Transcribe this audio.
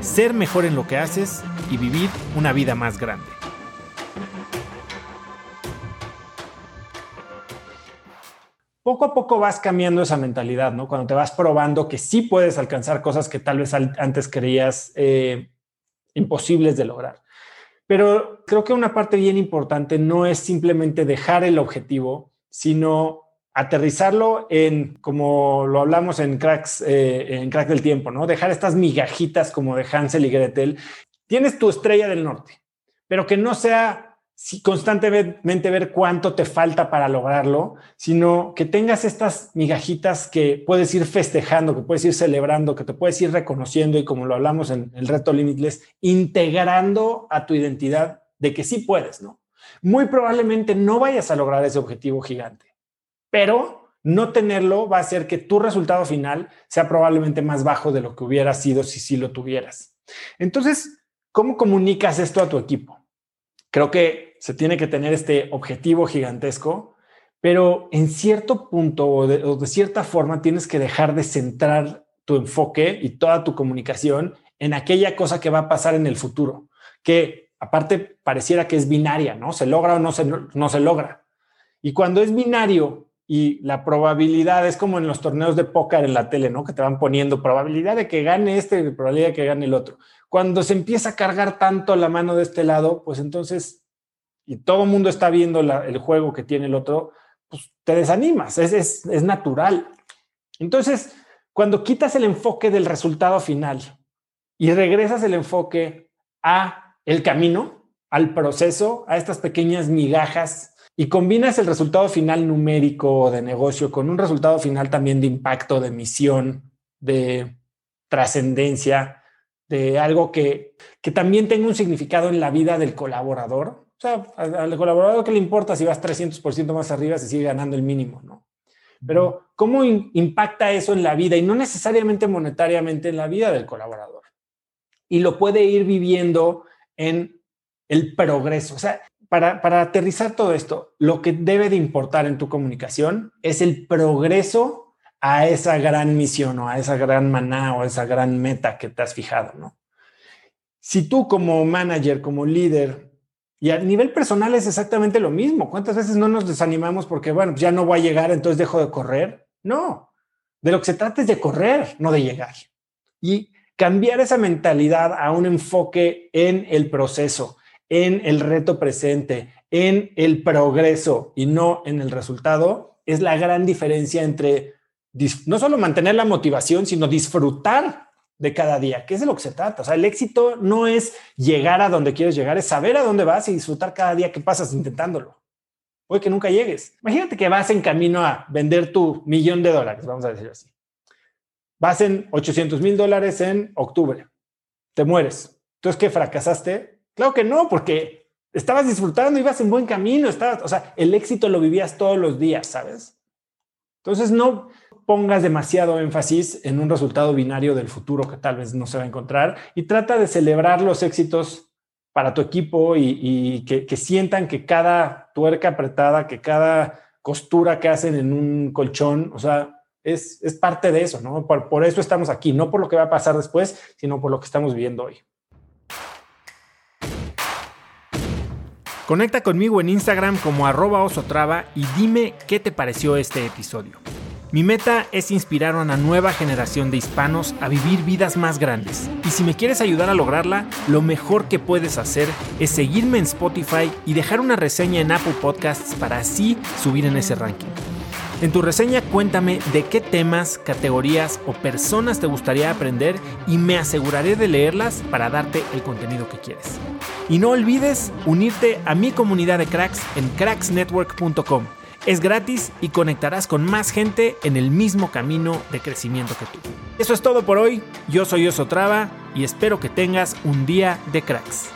ser mejor en lo que haces y vivir una vida más grande. Poco a poco vas cambiando esa mentalidad, ¿no? Cuando te vas probando que sí puedes alcanzar cosas que tal vez antes creías eh, imposibles de lograr. Pero creo que una parte bien importante no es simplemente dejar el objetivo, sino aterrizarlo en, como lo hablamos en cracks, eh, en crack del tiempo, ¿no? Dejar estas migajitas como de Hansel y Gretel. Tienes tu estrella del norte, pero que no sea constantemente ver cuánto te falta para lograrlo, sino que tengas estas migajitas que puedes ir festejando, que puedes ir celebrando, que te puedes ir reconociendo y como lo hablamos en el reto Limitless, integrando a tu identidad de que sí puedes, ¿no? muy probablemente no vayas a lograr ese objetivo gigante, pero no tenerlo va a hacer que tu resultado final sea probablemente más bajo de lo que hubiera sido si sí lo tuvieras. Entonces, ¿cómo comunicas esto a tu equipo? Creo que se tiene que tener este objetivo gigantesco, pero en cierto punto o de, cierta forma tienes que dejar de centrar tu enfoque y toda tu comunicación en aquella cosa que va a pasar en el futuro, que aparte pareciera que es binaria, ¿no? Se logra o no se, no se logra. Y cuando es binario y la probabilidad es como en los torneos de póker en la tele, ¿no? Que te van poniendo probabilidad de que gane este, probabilidad de que gane el otro. Cuando se empieza a cargar tanto la mano de este lado, pues entonces, y todo el mundo está viendo el juego que tiene el otro, pues te desanimas, es, es, es natural. Entonces, cuando quitas el enfoque del resultado final y regresas el enfoque a el camino, al proceso, a estas pequeñas migajas y combinas el resultado final numérico de negocio con un resultado final también de impacto, de misión, de trascendencia, de algo que, que también tenga un significado en la vida del colaborador. O sea, al colaborador que le importa si vas 300% más arriba, se sigue ganando el mínimo, ¿no? Pero ¿cómo impacta eso en la vida y no necesariamente monetariamente en la vida del colaborador? Y lo puede ir viviendo en el progreso. O sea, para, para aterrizar todo esto, lo que debe de importar en tu comunicación es el progreso a esa gran misión o a esa gran maná o a esa gran meta que te has fijado, ¿no? Si tú como manager, como líder, y a nivel personal es exactamente lo mismo. ¿Cuántas veces no nos desanimamos porque, bueno, ya no voy a llegar, entonces dejo de correr? No, de lo que se trata es de correr, no de llegar. Y cambiar esa mentalidad a un enfoque en el proceso, en el reto presente, en el progreso y no en el resultado, es la gran diferencia entre no solo mantener la motivación, sino disfrutar de cada día, que es de lo que se trata. O sea, el éxito no es llegar a donde quieres llegar, es saber a dónde vas y disfrutar cada día que pasas intentándolo. Puede que nunca llegues. Imagínate que vas en camino a vender tu millón de dólares, vamos a decir así vas en 800 mil dólares en octubre, te mueres. Entonces, ¿qué fracasaste? Claro que no, porque estabas disfrutando, ibas en buen camino, estabas, o sea, el éxito lo vivías todos los días, ¿sabes? Entonces, no pongas demasiado énfasis en un resultado binario del futuro que tal vez no se va a encontrar y trata de celebrar los éxitos para tu equipo y, que, sientan que cada tuerca apretada, que cada costura que hacen en un colchón, o sea, es, parte de eso, ¿no? Por, por, eso estamos aquí, no por lo que va a pasar después, sino por lo que estamos viviendo hoy. Conecta conmigo en Instagram como arroba osotrava y dime qué te pareció este episodio. Mi meta es inspirar a una nueva generación de hispanos a vivir vidas más grandes. Y si me quieres ayudar a lograrla, lo mejor que puedes hacer es seguirme en Spotify y dejar una reseña en Apple Podcasts para así subir en ese ranking. En tu reseña cuéntame de qué temas, categorías o personas te gustaría aprender y me aseguraré de leerlas para darte el contenido que quieres. Y no olvides unirte a mi comunidad de cracks en cracksnetwork.com. Es gratis y conectarás con más gente en el mismo camino de crecimiento que tú. Eso es todo por hoy. Yo soy Osotrava y espero que tengas un día de cracks.